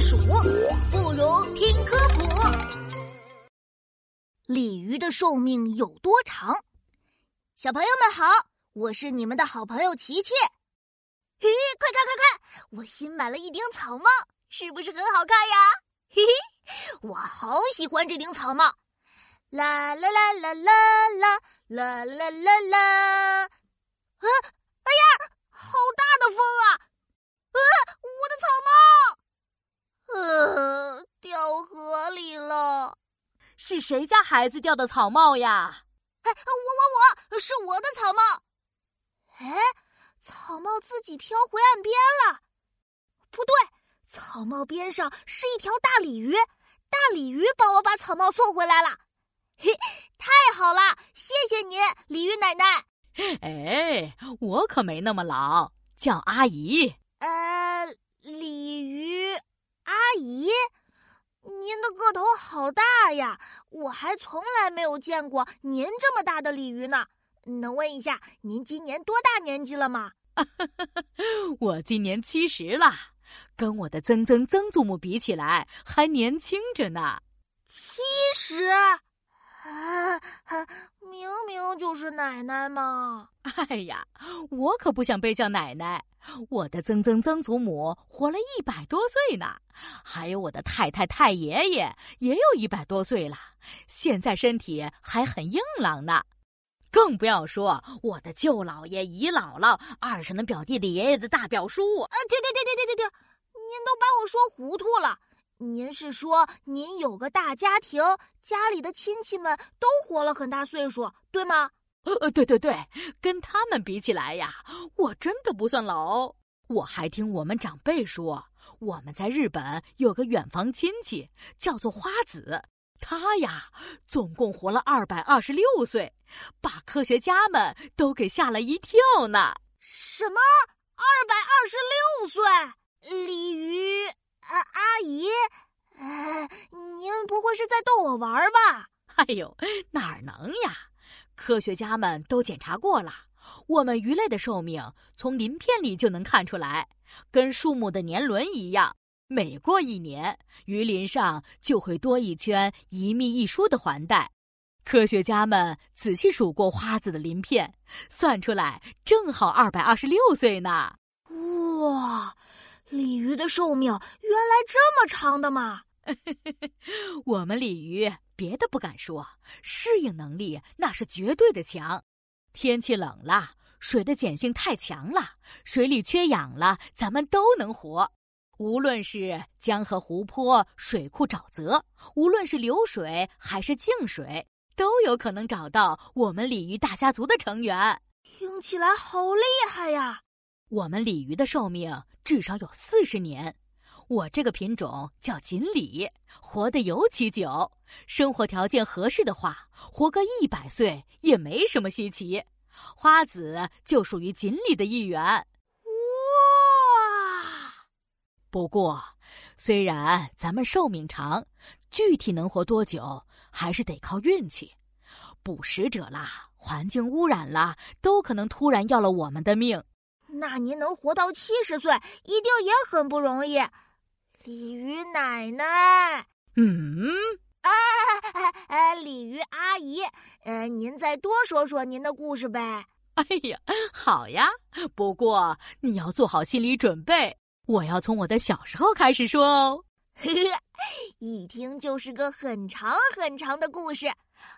数，不如听科普。鲤鱼的寿命有多长？小朋友们好，我是你们的好朋友琪琪。嘿，快看快看，我新买了一顶草帽，是不是很好看呀？嘿嘿，我好喜欢这顶草帽。啦啦啦啦啦啦啦啦啦啦！啊，哎呀，好大的风啊！啊，我的草帽，呃，掉河里了。是谁家孩子掉的草帽呀？哎，我我我，是我的草帽。哎，草帽自己飘回岸边了。不对，草帽边上是一条大鲤鱼，大鲤鱼帮我把草帽送回来了。嘿，太好了，谢谢您，鲤鱼奶奶。哎，我可没那么老，叫阿姨。呃，鲤鱼阿姨，您的个头好大呀，我还从来没有见过您这么大的鲤鱼呢。能问一下，您今年多大年纪了吗？我今年七十了，跟我的曾曾曾祖母比起来，还年轻着呢。七十。啊，明明就是奶奶嘛！哎呀，我可不想被叫奶奶。我的曾曾曾祖母活了一百多岁呢，还有我的太太太爷爷也有一百多岁了，现在身体还很硬朗呢。更不要说我的舅姥爷、姨姥姥、二婶的表弟弟爷爷的大表叔。啊，停停停停停停停！您都把我说糊涂了。您是说您有个大家庭，家里的亲戚们都活了很大岁数，对吗？呃，对对对，跟他们比起来呀，我真的不算老。我还听我们长辈说，我们在日本有个远房亲戚叫做花子，他呀总共活了二百二十六岁，把科学家们都给吓了一跳呢。什么？二百二十六岁？鲤鱼？呃，阿姨，呃，您不会是在逗我玩吧？哎呦，哪能呀！科学家们都检查过了，我们鱼类的寿命从鳞片里就能看出来，跟树木的年轮一样，每过一年，鱼鳞上就会多一圈一密一疏的环带。科学家们仔细数过花子的鳞片，算出来正好二百二十六岁呢。哇！鲤鱼的寿命原来这么长的吗？我们鲤鱼别的不敢说，适应能力那是绝对的强。天气冷了，水的碱性太强了，水里缺氧了，咱们都能活。无论是江河湖泊、水库沼泽，无论是流水还是静水，都有可能找到我们鲤鱼大家族的成员。听起来好厉害呀！我们鲤鱼的寿命至少有四十年，我这个品种叫锦鲤，活得尤其久。生活条件合适的话，活个一百岁也没什么稀奇。花子就属于锦鲤的一员。哇！不过，虽然咱们寿命长，具体能活多久还是得靠运气。捕食者啦，环境污染啦，都可能突然要了我们的命。那您能活到七十岁，一定也很不容易，鲤鱼奶奶。嗯，啊哎哎，鲤鱼阿姨，呃，您再多说说您的故事呗。哎呀，好呀，不过你要做好心理准备，我要从我的小时候开始说哦。嘿嘿，一听就是个很长很长的故事，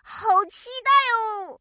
好期待哦。